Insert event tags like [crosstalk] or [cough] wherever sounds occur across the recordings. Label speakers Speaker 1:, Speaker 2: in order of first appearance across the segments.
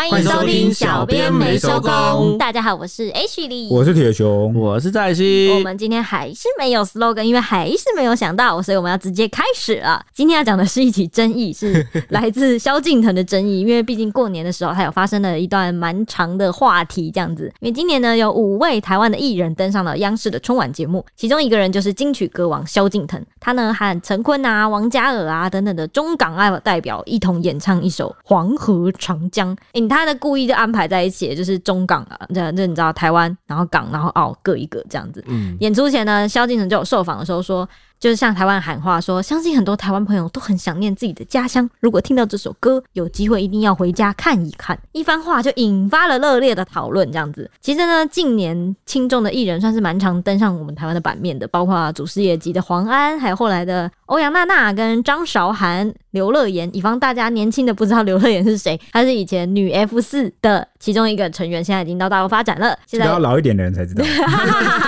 Speaker 1: 欢迎收听小编没收工。大家好，我是 H 里，
Speaker 2: 我是铁雄，
Speaker 3: 我是在西。
Speaker 1: 我们今天还是没有 slogan，因为还是没有想到，所以我们要直接开始了。今天要讲的是一起争议，是来自萧敬腾的争议。因为毕竟过年的时候，他有发生了一段蛮长的话题，这样子。因为今年呢，有五位台湾的艺人登上了央视的春晚节目，其中一个人就是金曲歌王萧敬腾。他呢和陈坤啊、王嘉尔啊等等的中港爱代表一同演唱一首《黄河长江》。他的故意就安排在一起，就是中港啊，这这你知道台湾，然后港，然后澳各一个这样子。嗯，演出前呢，萧敬腾就有受访的时候说。就是向台湾喊话说，相信很多台湾朋友都很想念自己的家乡。如果听到这首歌，有机会一定要回家看一看。一番话就引发了热烈的讨论，这样子。其实呢，近年轻重的艺人算是蛮常登上我们台湾的版面的，包括祖师爷级的黄安，还有后来的欧阳娜娜跟张韶涵、刘乐言。以防大家年轻的不知道刘乐言是谁，他是以前女 F 四的其中一个成员，现在已经到大陆发展了。现在要
Speaker 2: 老一点的人才知道，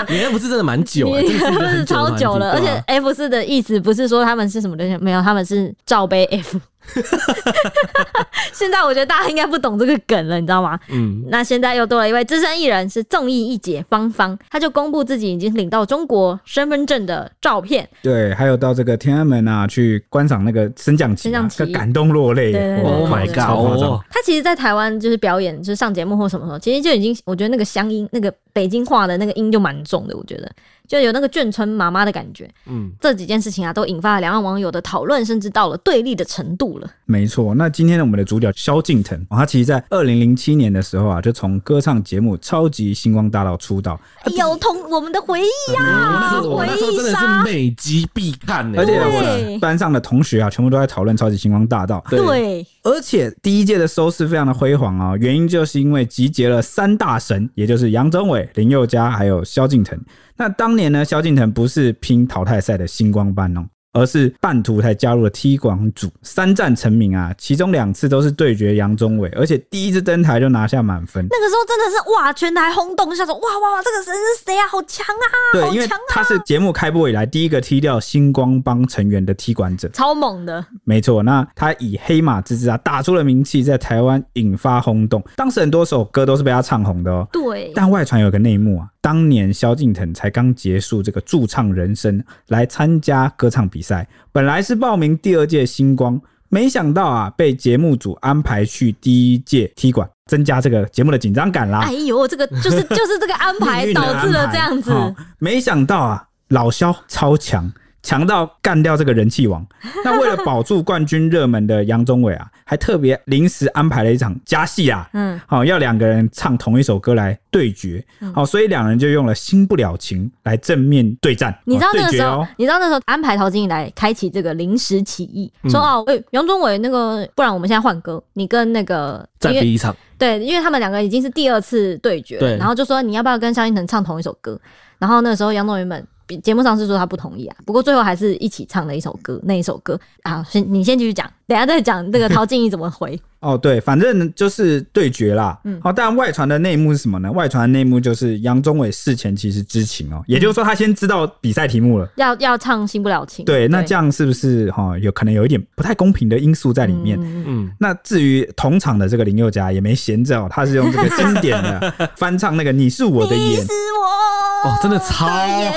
Speaker 3: 你 F 四真的蛮久，
Speaker 1: 超久了，而且 F。F 四的意思不是说他们是什么东西，没有，他们是罩杯 F。[laughs] 现在我觉得大家应该不懂这个梗了，你知道吗？嗯，那现在又多了一位资深艺人，是综艺一姐芳芳，她就公布自己已经领到中国身份证的照片。
Speaker 2: 对，还有到这个天安门啊，去观赏那个升降旗，啊，就感动落泪。
Speaker 3: Oh my god！
Speaker 1: 他其实，在台湾就是表演，就是上节目或什么时候，其实就已经，我觉得那个乡音，那个北京话的那个音就蛮重的，我觉得。就有那个眷村妈妈的感觉，嗯，这几件事情啊，都引发了两岸网友的讨论，甚至到了对立的程度了。
Speaker 2: 没错，那今天呢，我们的主角萧敬腾，他其实在二零零七年的时候啊，就从歌唱节目《超级星光大道》出道，
Speaker 1: 有同我们的回忆呀，回忆
Speaker 3: 真的是每集必看的，
Speaker 2: 而且我班上的同学啊，全部都在讨论《超级星光大道》。
Speaker 1: 对，
Speaker 2: 而且第一届的收视非常的辉煌啊，原因就是因为集结了三大神，也就是杨宗纬、林宥嘉还有萧敬腾。那当年呢，萧敬腾不是拼淘汰赛的星光班哦。而是半途才加入了踢馆组，三战成名啊，其中两次都是对决杨宗纬，而且第一次登台就拿下满分。
Speaker 1: 那个时候真的是哇，全台轰动，笑说哇哇哇，这个人是谁啊？好强啊！
Speaker 2: 对，
Speaker 1: 啊、
Speaker 2: 因为他是节目开播以来第一个踢掉星光帮成员的踢馆者，
Speaker 1: 超猛的。
Speaker 2: 没错，那他以黑马之姿啊，打出了名气，在台湾引发轰动。当时很多首歌都是被他唱红的哦。
Speaker 1: 对，
Speaker 2: 但外传有个内幕啊，当年萧敬腾才刚结束这个驻唱人生，来参加歌唱比赛。本来是报名第二届星光，没想到啊，被节目组安排去第一届踢馆，增加这个节目的紧张感啦。
Speaker 1: 哎呦，这个 [laughs] 就是就是这个安排导致了这样子。
Speaker 2: 没想到啊，老萧超强。强到干掉这个人气王，[laughs] 那为了保住冠军热门的杨宗纬啊，还特别临时安排了一场加戏啊，嗯，好要两个人唱同一首歌来对决，好，所以两人就用了《新不了情》来正面对战。
Speaker 1: 你知道那个时候，你知道那时候安排陶晶莹来开启这个临时起义，说哦，哎，杨宗纬那个，不然我们现在换歌，你跟那个
Speaker 3: 再比一场，
Speaker 1: 对，因为他们两个已经是第二次对决，对，然后就说你要不要跟萧敬腾唱同一首歌，然后那个时候杨宗纬们。节目上是说他不同意啊，不过最后还是一起唱了一首歌，那一首歌。啊，先你先继续讲，等下再讲这个陶晶莹怎么回。[laughs]
Speaker 2: 哦，对，反正就是对决啦。嗯，好，但外传的内幕是什么呢？外传的内幕就是杨宗纬事前其实知情哦、喔，也就是说他先知道比赛题目了，
Speaker 1: 要要唱《新不了情》。
Speaker 2: 对，那这样是不是哈有可能有一点不太公平的因素在里面？嗯嗯。那至于同场的这个林宥嘉也没闲着哦，他是用这个经典的 [laughs] 翻唱那个《你是我的眼》，
Speaker 1: 是我
Speaker 3: 哦，真的超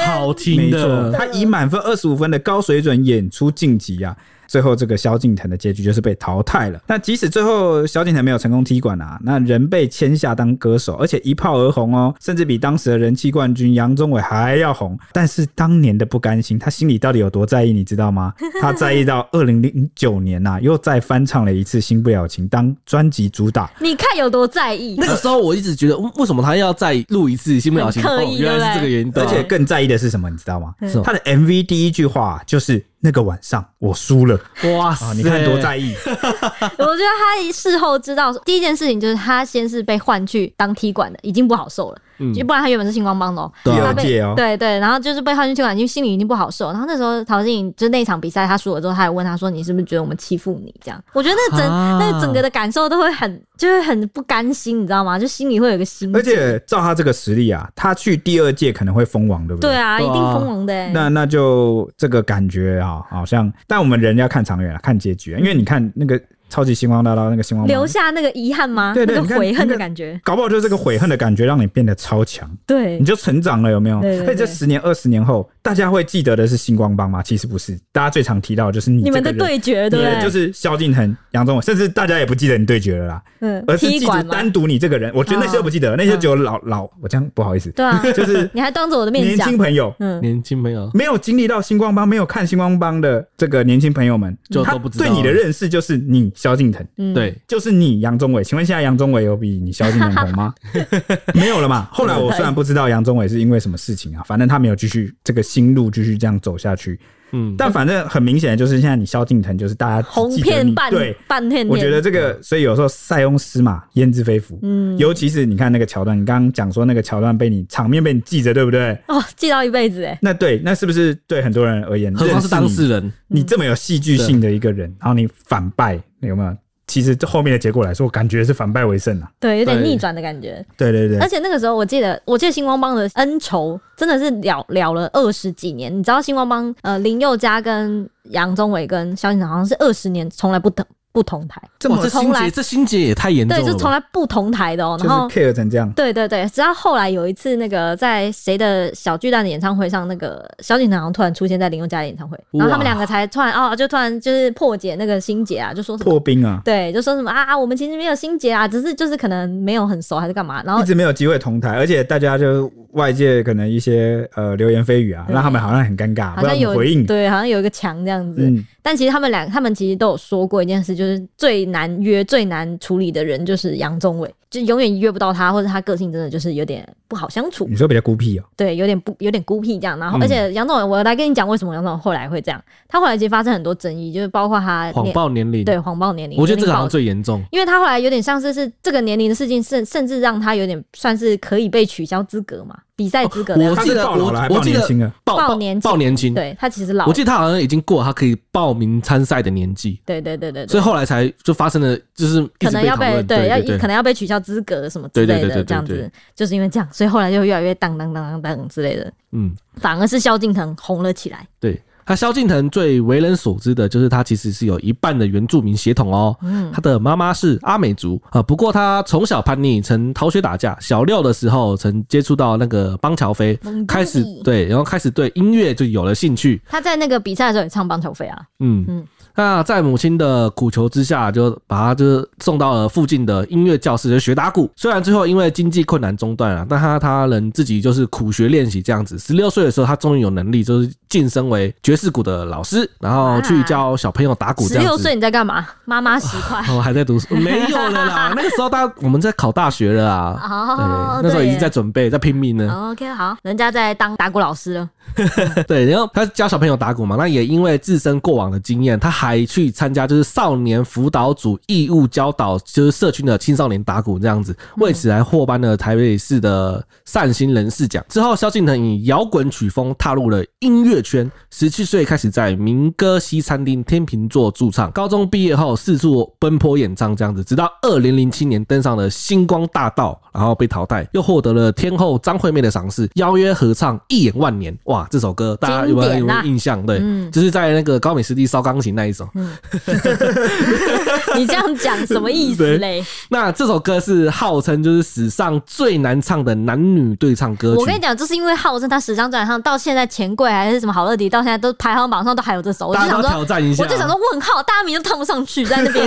Speaker 3: 好听的，
Speaker 2: 没错，他以满分二十五分的高水准演出晋级啊。最后，这个萧敬腾的结局就是被淘汰了。那即使最后萧敬腾没有成功踢馆啊，那人被签下当歌手，而且一炮而红哦，甚至比当时的人气冠军杨宗纬还要红。但是当年的不甘心，他心里到底有多在意，你知道吗？[laughs] 他在意到二零零九年呐、啊，又再翻唱了一次《新不了情》当专辑主打。
Speaker 1: 你看有多在意？
Speaker 3: 那个时候我一直觉得，为什么他要再录一次《新不了情》？原来是这个原因。
Speaker 2: 而且更在意的是什么？你知道吗？他的 MV 第一句话就是。那个晚上我输了，哇塞！你看多在意。[laughs]
Speaker 1: 我觉得他事后知道第一件事情就是他先是被换去当踢馆的，已经不好受了。嗯，就不然他原本是星光帮的，
Speaker 2: 第二届哦，
Speaker 1: 对对，然后就是被换去踢馆，因为心里已经不好受。然后那时候陶晶莹就那场比赛他输了之后，他还问他说：“你是不是觉得我们欺负你？”这样，我觉得那整、啊、那整个的感受都会很，就是很不甘心，你知道吗？就心里会有个心。
Speaker 2: 而且照他这个实力啊，他去第二届可能会封王，对不对？
Speaker 1: 对啊，一定封王的、欸。
Speaker 2: 那那就这个感觉啊，好像，但我们人要看长远啊，看结局啊，因为你看那个。超级星光大道那个星光，
Speaker 1: 留下那个遗憾吗？
Speaker 2: 对对，
Speaker 1: 那个悔恨的感觉，
Speaker 2: 搞不好就是这个悔恨的感觉让你变得超强，
Speaker 1: 对，
Speaker 2: 你就成长了，有没有？
Speaker 1: 对对对。
Speaker 2: 这十年、二十年后，大家会记得的是星光帮吗？其实不是，大家最常提到的就是你，
Speaker 1: 你们的对决，对不对？
Speaker 2: 就是萧敬腾、杨宗纬，甚至大家也不记得你对决了啦，嗯，而是记得单独你这个人。我觉得那些都不记得，那些只有老老，我这样不好意思，
Speaker 1: 对啊，
Speaker 2: 就是 [laughs]
Speaker 1: 你还当着我的面
Speaker 2: 年轻朋友，
Speaker 3: 嗯，年轻朋友
Speaker 2: 没有经历到星光帮，没有看星光帮的这个年轻朋友们，
Speaker 3: 就都不知道。
Speaker 2: 对你的认识就是你萧敬腾，
Speaker 3: 对，
Speaker 2: 就是你杨宗纬。请问现在杨宗纬有比你萧敬腾红吗？[laughs] 没有了嘛。后来我虽然不知道杨宗纬是因为什么事情啊，反正他没有继续这个心路继续这样走下去。嗯，但反正很明显的就是现在你萧敬腾就是大家
Speaker 1: 红遍半
Speaker 2: 对
Speaker 1: 半片。
Speaker 2: 我觉得这个，所以有时候塞翁失马焉知非福。嗯，尤其是你看那个桥段，你刚刚讲说那个桥段被你场面被你记着，对不对？
Speaker 1: 哦，记到一辈子哎。
Speaker 2: 那对，那是不是对很多人而言，
Speaker 3: 何况是当事人，
Speaker 2: 你这么有戏剧性的一个人，然后你反败，有没有？其实这后面的结果来说，我感觉是反败为胜啊，
Speaker 1: 对，有点逆转的感觉。
Speaker 2: 对对对，
Speaker 1: 而且那个时候，我记得，我记得星光帮的恩仇真的是了了了二十几年。你知道星光帮呃林宥嘉跟杨宗纬跟萧敬腾好像是二十年从来不等。不同台，
Speaker 3: 这么心结，这心结也太严重了。
Speaker 1: 对，就从来不同台的哦、喔，然后
Speaker 2: care 成这样。
Speaker 1: 对对对，直到后来有一次，那个在谁的小巨蛋的演唱会上，那个萧敬腾好像突然出现在林宥嘉的演唱会，然后他们两个才突然哦，就突然就是破解那个心结啊，就说什么
Speaker 2: 破冰啊，
Speaker 1: 对，就说什么啊，我们其实没有心结啊，只是就是可能没有很熟还是干嘛，然后
Speaker 2: 一直没有机会同台，而且大家就外界可能一些呃流言蜚语啊，让他们好像很尴尬，好像有回应，
Speaker 1: 对，好像有一个墙这样子。嗯但其实他们俩，他们其实都有说过一件事，就是最难约、最难处理的人就是杨宗纬，就永远约不到他，或者他个性真的就是有点不好相处。
Speaker 2: 你说比较孤僻哦？
Speaker 1: 对，有点不有点孤僻这样。然后，而且杨宗纬，我来跟你讲为什么杨宗纬后来会这样。他后来其实发生很多争议，就是包括他
Speaker 3: 谎报年龄，
Speaker 1: 对，谎报年龄。
Speaker 3: 我觉得这个好像最严重，
Speaker 1: 因为他后来有点像是是这个年龄的事情，甚甚至让他有点算是可以被取消资格嘛。比赛资格，
Speaker 3: 我记得我我记得
Speaker 1: 报年
Speaker 3: 报年轻，
Speaker 1: 对他其实老，
Speaker 3: 我记得他好像已经过了他可以报名参赛的年纪，
Speaker 1: 对对对对，
Speaker 3: 所以后来才就发生了，就是
Speaker 1: 可能要被对要可能要被取消资格什么之类的这样子，就是因为这样，所以后来就越来越当当当当当之类的，嗯，反而是萧敬腾红了起来，
Speaker 3: 对。他萧敬腾最为人所知的就是他其实是有一半的原住民血统哦，嗯，他的妈妈是阿美族啊，不过他从小叛逆，曾逃学打架，小六的时候曾接触到那个邦乔飞，开始对，然后开始对音乐就有了兴趣。
Speaker 1: 他在那个比赛的时候也唱邦乔飞啊，嗯嗯。
Speaker 3: 那在母亲的苦求之下，就把他就是送到了附近的音乐教室就学打鼓。虽然最后因为经济困难中断了，但他他能自己就是苦学练习这样子。十六岁的时候，他终于有能力就是晋升为爵士鼓的老师，然后去教小朋友打鼓。十六岁
Speaker 1: 你在干嘛？妈妈十块。
Speaker 3: 我 [laughs] 还在读书，没有了啦。[laughs] 那个时候大我们在考大学了啊。哦，那时候已经在准备，在拼命了。
Speaker 1: OK，好，人家在当打鼓老师了。[laughs]
Speaker 3: 对，然后他教小朋友打鼓嘛，那也因为自身过往的经验，他还去参加就是少年辅导组义务教导，就是社区的青少年打鼓这样子，为此还获颁了台北市的善心人士奖。之后，萧敬腾以摇滚曲风踏入了音乐圈，十七岁开始在民歌西餐厅天秤座驻唱，高中毕业后四处奔波演唱这样子，直到二零零七年登上了星光大道，然后被淘汰，又获得了天后张惠妹的赏识，邀约合唱《一眼万年》。哇，这首歌大家有没有印象？对，嗯、就是在那个高美湿地烧钢琴那一首。嗯 [laughs]
Speaker 1: 你这样讲什么意思嘞？
Speaker 3: 那这首歌是号称就是史上最难唱的男女对唱歌曲。
Speaker 1: 我跟你讲，就是因为号称他史上最难唱，到现在钱柜还是什么好乐迪，到现在都排行榜上都还有这首。我就想说
Speaker 3: 挑战一下，
Speaker 1: 我就想说问号，大家名都唱不上去，在那边。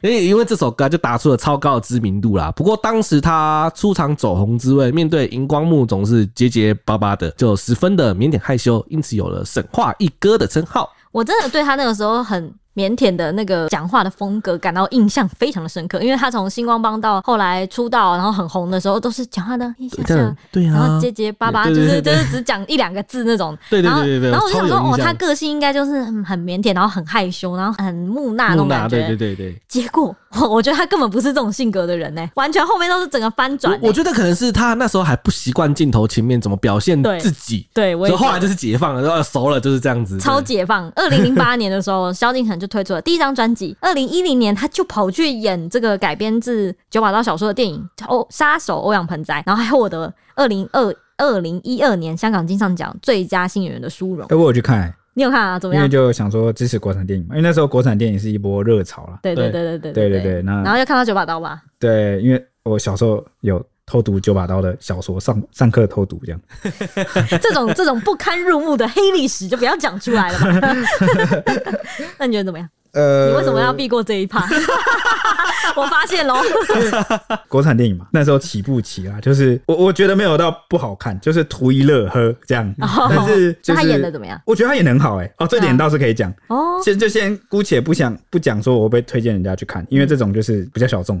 Speaker 3: 因 [laughs] 为因为这首歌就打出了超高的知名度啦。不过当时他出场走红之位，面对荧光幕总是结结巴巴的，就十分的腼腆害羞，因此有了“神话一哥”的称号。
Speaker 1: 我真的对他那个时候很。腼腆的那个讲话的风格感到印象非常的深刻，因为他从星光帮到后来出道，然后很红的时候，都是讲话的一下下，
Speaker 3: 对啊，
Speaker 1: 然后结结巴巴，就是就是只讲一两个字那种。
Speaker 3: 对对对对。
Speaker 1: 然后我就想说，哦，他个性应该就是很很腼腆，然后很害羞，然后很木讷那种感觉。
Speaker 3: 对对对对。
Speaker 1: 结果 [laughs] 我觉得他根本不是这种性格的人呢，完全后面都是整个翻转。
Speaker 3: 我觉得可能是他那时候还不习惯镜头前面怎么表现自己。
Speaker 1: 对。所以
Speaker 3: 后来就是解放了，然后熟了就是这样子。
Speaker 1: 超解放。[laughs] 二零零八年的时候，萧敬腾就推出了第一张专。专辑，二零一零年他就跑去演这个改编自九把刀小说的电影《欧杀手欧阳盆栽》，然后还获得二零二二零一二年香港金像奖最佳新演员的殊荣。
Speaker 2: 哎，我有去看，
Speaker 1: 你有看啊？怎么样？
Speaker 2: 因为就想说支持国产电影嘛因为那时候国产电影是一波热潮啦。
Speaker 1: 对对对。对
Speaker 2: 对对对对
Speaker 1: 然后就看到九把刀吧。
Speaker 2: 对因为我小时候有偷读九把刀的小说上上课偷读这样。[laughs]
Speaker 1: 这种这种不堪入目的黑历史就不要讲出来了吧？[laughs] 那你觉得怎么样？呃，你为什么要避过这一趴？[laughs] 我发现喽，[laughs]
Speaker 2: 国产电影嘛，那时候起步期啊，就是我我觉得没有到不好看，就是图一乐呵这样。但是，就是
Speaker 1: 他演的怎么样？
Speaker 2: 我觉得他演的很好哎。哦，这点倒是可以讲。哦，先就先姑且不想不讲说我会推荐人家去看，因为这种就是比较小众。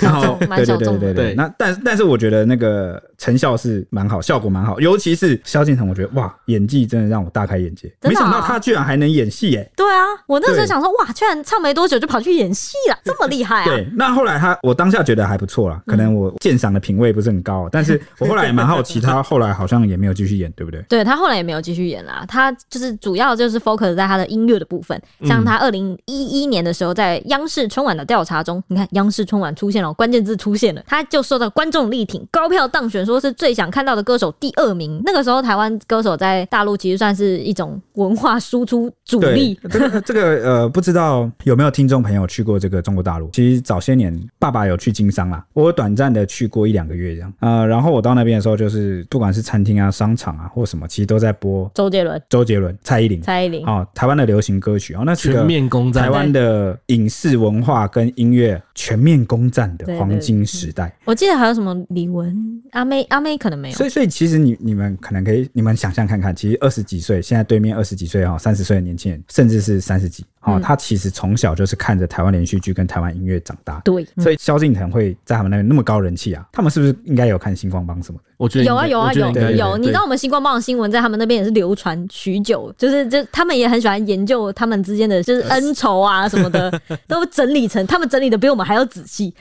Speaker 1: 然后，[laughs] 对对
Speaker 2: 对对对。那但但是我觉得那个成效是蛮好，效果蛮好，尤其是萧敬腾，我觉得哇，演技真的让我大开眼界。没想到他居然还能演戏哎。
Speaker 1: 对啊，我那时候想说哇，居然唱没多久就跑去演戏了，这么厉害啊！
Speaker 2: 对，那后来他，我当下觉得还不错啦，可能我鉴赏的品味不是很高，但是 [laughs] 我后来也蛮好奇，他后来好像也没有继续演，对不对？[laughs]
Speaker 1: 对，他后来也没有继续演啦，他就是主要就是 focus 在他的音乐的部分，像他二零一一年的时候，在央视春晚的调查中，你看央视春晚出现了，关键字出现了，他就受到观众力挺，高票当选，说是最想看到的歌手第二名。那个时候台湾歌手在大陆其实算是一种文化输出主力。
Speaker 2: 这个这个呃，不知道有没有听众朋友去过这个中国大陆？其实早些年爸爸有去经商啦，我短暂的去过一两个月这样。呃，然后我到那边的时候，就是不管是餐厅啊、商场啊或什么，其实都在播
Speaker 1: 周杰伦、
Speaker 2: 周杰伦、蔡依林、
Speaker 1: 蔡依林
Speaker 2: 哦，台湾的流行歌曲哦，那
Speaker 3: 全面攻占
Speaker 2: 台湾的影视文化跟音乐全面攻占的黄金时代。
Speaker 1: 我记得还有什么李玟、阿妹、阿妹可能没有。
Speaker 2: 所以，所以其实你你们可能可以，你们想象看看，其实二十几岁，现在对面二十几岁哈，三十岁的年轻人，甚至是三十几。哦，他其实从小就是看着台湾连续剧跟台湾音乐长大，
Speaker 1: 对，
Speaker 2: 所以萧敬腾会在他们那边那么高人气啊，他们是不是应该有看星光帮什么的？
Speaker 3: 我觉得
Speaker 1: 有啊有啊有有，你知道我们星光帮的新闻在他们那边也是流传许久，就是就他们也很喜欢研究他们之间的就是恩仇啊什么的，[laughs] 都整理成他们整理的比我们还要仔细。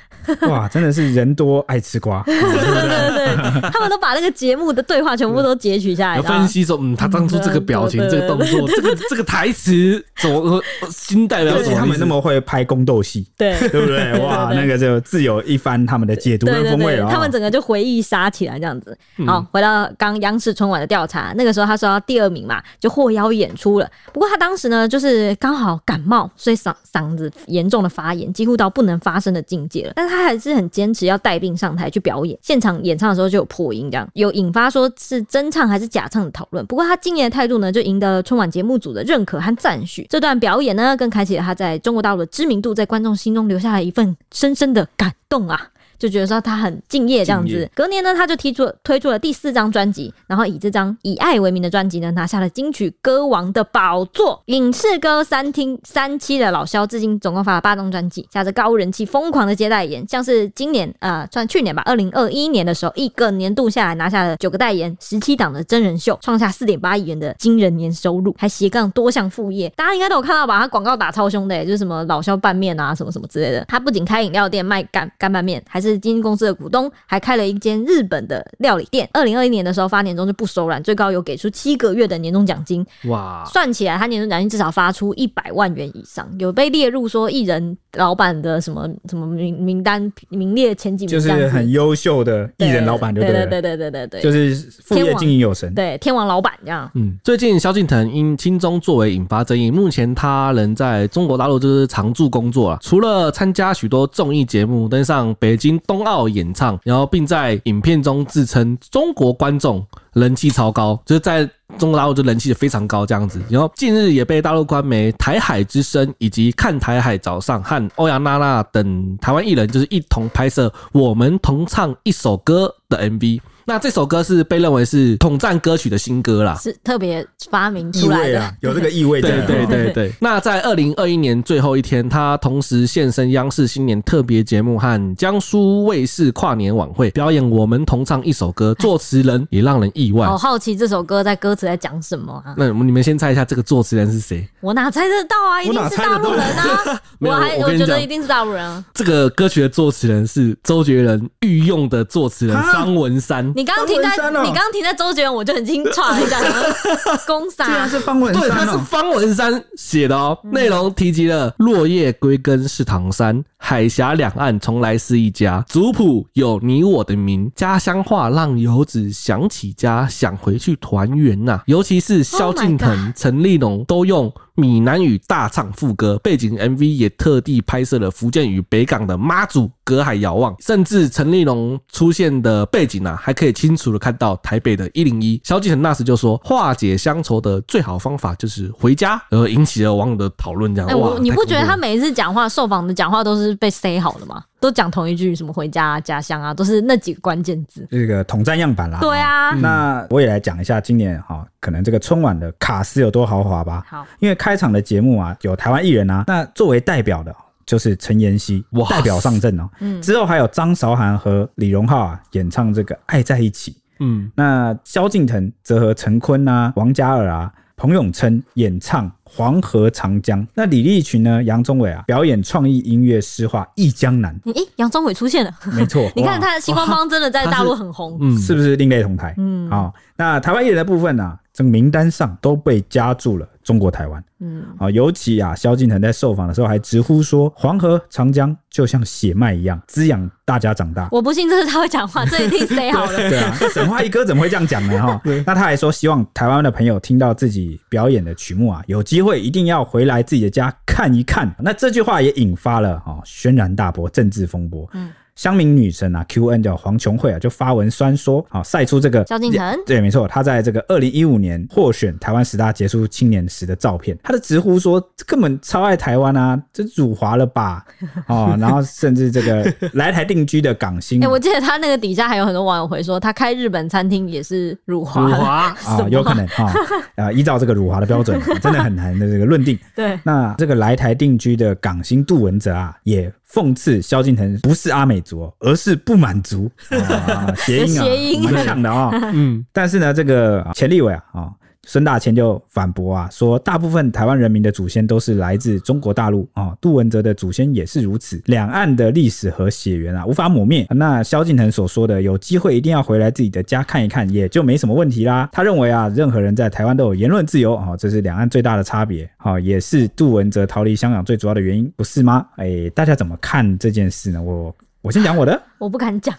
Speaker 2: 哇，真的是人多爱吃瓜，[laughs] 对对？
Speaker 1: 对，他们都把那个节目的对话全部都截取下来，
Speaker 3: 分析说，嗯，他当初这个表情、这个动作、这个这个台词怎么新代表？
Speaker 2: 而且他们那么会拍宫斗戏，
Speaker 1: 对
Speaker 2: 对不对？哇，那个就自有一番他们的解读跟风味了。
Speaker 1: 他们整个就回忆杀起来这样子。好，回到刚央视春晚的调查，那个时候他说到第二名嘛，就获邀演出了。不过他当时呢，就是刚好感冒，所以嗓嗓子严重的发炎，几乎到不能发声的境界了。但是他还是很坚持要带病上台去表演。现场演唱的时候就有破音，这样有引发说是真唱还是假唱的讨论。不过他敬业的态度呢，就赢得了春晚节目组的认可和赞许。这段表演呢，那更开启了他在中国大陆的知名度，在观众心中留下了一份深深的感动啊。就觉得说他很敬业这样子，隔年呢，他就提出推出了第四张专辑，然后以这张以爱为名的专辑呢，拿下了金曲歌王的宝座。影视歌三厅三期的老萧，至今总共发了八张专辑，加着高人气，疯狂的接代言，像是今年呃，算去年吧，二零二一年的时候，一个年度下来拿下了九个代言，十七档的真人秀，创下四点八亿元的惊人年收入，还斜杠多项副业，大家应该都有看到吧？他广告打超凶的，就是什么老萧拌面啊，什么什么之类的。他不仅开饮料店卖干干拌面，还是经纪公司的股东，还开了一间日本的料理店。二零二一年的时候发年终就不手软，最高有给出七个月的年终奖金。哇，算起来他年终奖金至少发出一百万元以上，有被列入说艺人老板的什么什么名名单名列前几名，
Speaker 2: 就是很优秀的艺人老板，对对对对对对对，就是副业经营有神，
Speaker 1: 对天王老板这样。
Speaker 3: 嗯，最近萧敬腾因轻中作为引发争议，目前他人在中国大陆就是常驻工作了，除了参加许多综艺节目，登上北京冬奥演唱，然后并在影片中自称中国观众人气超高，就是在中国大陆就人气非常高这样子。然后近日也被大陆官媒台海之声以及看台海早上和欧阳娜娜等台湾艺人，就是一同拍摄《我们同唱一首歌》的 MV。那这首歌是被认为是统战歌曲的新歌啦，
Speaker 1: 是特别发明出来的，[laughs]
Speaker 2: 有这个意味在。
Speaker 3: 对对对对。[laughs] 那在二零二一年最后一天，他同时现身央视新年特别节目和江苏卫视跨年晚会，表演我们同唱一首歌，作词人也让人意外。
Speaker 1: 好好奇这首歌在歌词在讲什么啊？
Speaker 3: 那你们先猜一下这个作词人是谁？
Speaker 1: 我哪猜得到啊？一定是大陆人啊！[laughs] 我还我觉得一定是大陆人啊。
Speaker 3: 这个歌曲的作词人是周杰伦御用的作词人方文山。
Speaker 1: 你刚刚停在。你刚刚停在周杰伦，我就很惊诧了一下，[laughs] 公三
Speaker 2: 竟然是方文山，
Speaker 3: 对，他是方文山写的哦。内容提及了落叶归根是唐山，海峡两岸从来是一家，族谱有你我的名，家乡话让游子想起家，想回去团圆呐。尤其是萧敬腾、陈立农都用闽南语大唱副歌，背景 MV 也特地拍摄了福建与北港的妈祖隔海遥望，甚至陈立农出现的背景啊，还可以清楚的看到台北的一零一。萧敬腾那时就说，化解乡愁的最好方法就是回家，而引起了网友的讨论。这样，
Speaker 1: 哎、欸，我你不觉得他每一次讲话，受访的讲话都是被塞好了嘛？都讲同一句，什么回家啊、家乡啊，都是那几个关键字。
Speaker 2: 这个统战样板啦。
Speaker 1: 对啊，
Speaker 2: 嗯、那我也来讲一下今年哈，可能这个春晚的卡司有多豪华吧。
Speaker 1: 好，
Speaker 2: 因为开场的节目啊，有台湾艺人啊，那作为代表的就是陈妍希，代表上阵哦。嗯，之后还有张韶涵和李荣浩啊演唱这个《爱在一起》。嗯，那萧敬腾则和陈坤啊、王嘉尔啊。彭永琛演唱《黄河长江》，那李立群呢？杨宗纬啊，表演创意音乐诗画《忆江南》。
Speaker 1: 咦、欸，杨宗纬出现了，
Speaker 2: 没错。[laughs]
Speaker 1: 你看他的《星光帮》真的在大陆很红，
Speaker 2: 嗯，是不是另类同台？嗯，好。那台湾艺人的部分呢、啊？这个名单上都被加注了中国台湾。嗯，啊，尤其啊，萧敬腾在受访的时候还直呼说：“黄河长江就像血脉一样滋养大家长大。”
Speaker 1: 我不信这是他会讲话，这一定谁好了。
Speaker 2: 对啊，沈华一哥怎么会这样讲呢？哈，[laughs] 那他还说希望台湾的朋友听到自己表演的曲目啊，有机会一定要回来自己的家看一看。那这句话也引发了哈轩然大波政治风波。嗯。乡民女神啊，Q N 叫黄琼慧啊，就发文酸说，啊晒出这个
Speaker 1: 萧敬腾，
Speaker 2: 对，没错，他在这个二零一五年获选台湾十大杰出青年时的照片，他的直呼说，这根本超爱台湾啊，这辱华了吧？哦，[laughs] 然后甚至这个 [laughs] 来台定居的港星，
Speaker 1: 哎、欸，我记得他那个底下还有很多网友回说，他开日本餐厅也是辱华，
Speaker 3: 辱华
Speaker 2: 啊，有可能啊，[laughs] 啊，依照这个辱华的标准，真的很难的这个论定。
Speaker 1: 对，
Speaker 2: 那这个来台定居的港星杜文泽啊，也。讽刺萧敬腾不是阿美族，而是不满足啊，[laughs] 谐音啊，谐音蛮像的啊。[laughs] 嗯，但是呢，这个钱立伟啊，啊。孙大千就反驳啊，说大部分台湾人民的祖先都是来自中国大陆啊，杜文泽的祖先也是如此，两岸的历史和血缘啊无法抹灭。那萧敬腾所说的有机会一定要回来自己的家看一看，也就没什么问题啦。他认为啊，任何人在台湾都有言论自由啊，这是两岸最大的差别啊，也是杜文泽逃离香港最主要的原因，不是吗？哎，大家怎么看这件事呢？我。我先讲我的，[laughs]
Speaker 1: 我不敢讲，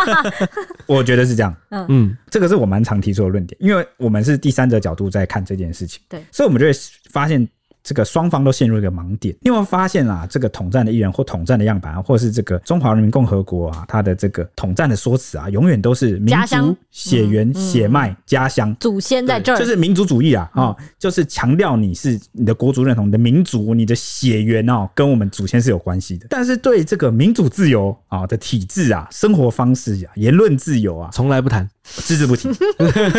Speaker 1: [laughs]
Speaker 2: 我觉得是这样，嗯，这个是我蛮常提出的论点，因为我们是第三者角度在看这件事情，
Speaker 1: 对，
Speaker 2: 所以我们就会发现。这个双方都陷入一个盲点。你有没有发现啊？这个统战的艺人或统战的样板啊，或是这个中华人民共和国啊，它的这个统战的说辞啊，永远都是民族血缘、血脉、家乡、
Speaker 1: 祖先在这儿，
Speaker 2: 就是民族主义啊，啊，就是强调你是你的国族认同、你的民族、你的血缘哦，跟我们祖先是有关系的。但是对这个民主自由啊的体制啊、生活方式啊、言论自由啊，
Speaker 3: 从来不谈。
Speaker 2: 只字不提，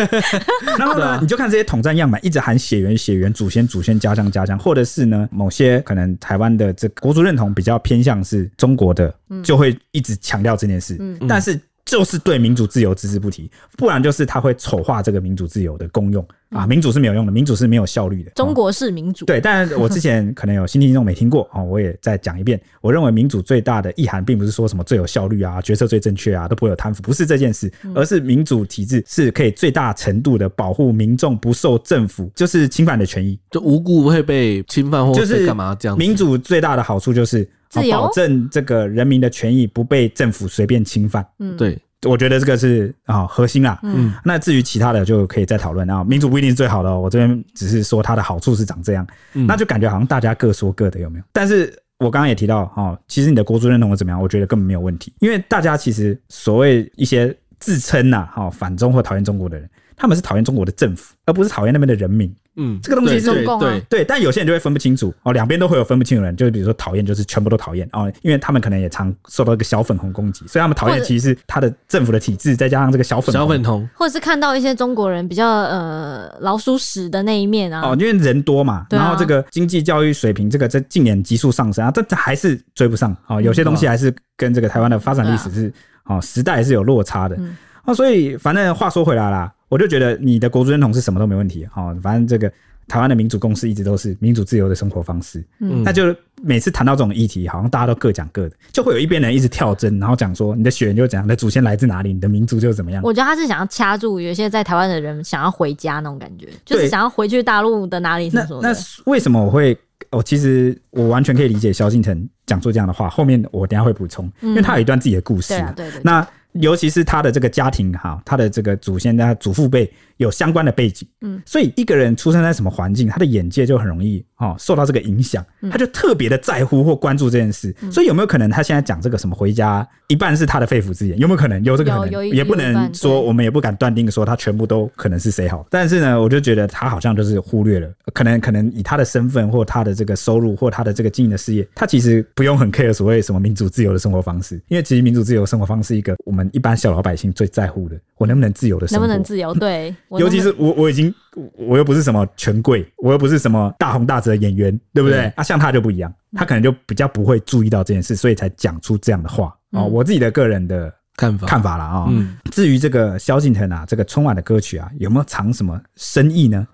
Speaker 2: [laughs] 然后呢，你就看这些统战样板，一直喊血缘、血缘、祖先、祖先、家乡、家乡，或者是呢，某些可能台湾的这个国族认同比较偏向是中国的，就会一直强调这件事。但是就是对民主自由只字不提，不然就是他会丑化这个民主自由的功用。啊，民主是没有用的，民主是没有效率的。
Speaker 1: 中国式民主，
Speaker 2: 对，但我之前可能有新听众没听过啊，我也再讲一遍。我认为民主最大的意涵，并不是说什么最有效率啊，决策最正确啊，都不会有贪腐，不是这件事，而是民主体制是可以最大程度的保护民众不受政府就是侵犯的权益，
Speaker 3: 就无故会被侵犯或是干嘛这样。
Speaker 2: 民主最大的好处就是保证这个人民的权益不被政府随便侵犯。
Speaker 3: 嗯，对。
Speaker 2: 我觉得这个是啊核心啦，嗯，那至于其他的就可以再讨论啊。民主不一定是最好的哦，我这边只是说它的好处是长这样，那就感觉好像大家各说各的，有没有？但是我刚刚也提到哈，其实你的国族认同怎么样，我觉得根本没有问题，因为大家其实所谓一些自称呐哈反中或讨厌中国的人，他们是讨厌中国的政府，而不是讨厌那边的人民。嗯，这个东西是
Speaker 1: 对对。
Speaker 2: 对，但有些人就会分不清楚哦，两边都会有分不清的人，就是比如说讨厌，就是全部都讨厌哦，因为他们可能也常受到一个小粉红攻击，所以他们讨厌其实是他的政府的体制，再加上这个小粉红。
Speaker 3: 小粉红，
Speaker 1: 或者是看到一些中国人比较呃老鼠屎的那一面啊，
Speaker 2: 哦，因为人多嘛，然后这个经济教育水平这个在近年急速上升啊，这这还是追不上哦，有些东西还是跟这个台湾的发展历史是哦时代是有落差的。哦，所以反正话说回来啦，我就觉得你的国族认同是什么都没问题哦，反正这个。台湾的民主共识一直都是民主自由的生活方式，嗯，那就每次谈到这种议题，好像大家都各讲各的，就会有一边人一直跳针，然后讲说你的血缘就怎样，你的祖先来自哪里，你的民族就怎么样。
Speaker 1: 我觉得他是想要掐住有些在台湾的人想要回家那种感觉，就是想要回去大陆的哪里。
Speaker 2: 那那为什么我会我其实我完全可以理解萧敬腾讲出这样的话。后面我等下会补充，因为他有一段自己的故事。
Speaker 1: 对啊，对对。
Speaker 2: 那尤其是他的这个家庭哈，他的这个祖先、的祖父辈有相关的背景，嗯，所以一个人出生在什么环境，他的眼界就很容易哦受到这个影响，他就特别的在乎或关注这件事。所以有没有可能他现在讲这个什么回家，一半是他的肺腑之言？有没有可能有这个可能？也不能说，我们也不敢断定说他全部都可能是谁好。但是呢，我就觉得他好像就是忽略了，可能可能以他的身份或他的这个收入或他的这个经营的事业，他其实不用很 care 所谓什么民主自由的生活方式，因为其实民主自由生活方式一个我们一般小老百姓最在乎的，我能不能自由的生活？
Speaker 1: 能不能自由？对，
Speaker 2: 尤其是我我已经我又不是什么权贵，我又不是什么大红大紫的演员，对不对？嗯、啊，像他就不一样，他可能就比较不会注意到这件事，所以才讲出这样的话、嗯、哦。我自己的个人的看法看法了啊。嗯，至于这个萧敬腾啊，这个春晚的歌曲啊，有没有藏什么深意呢？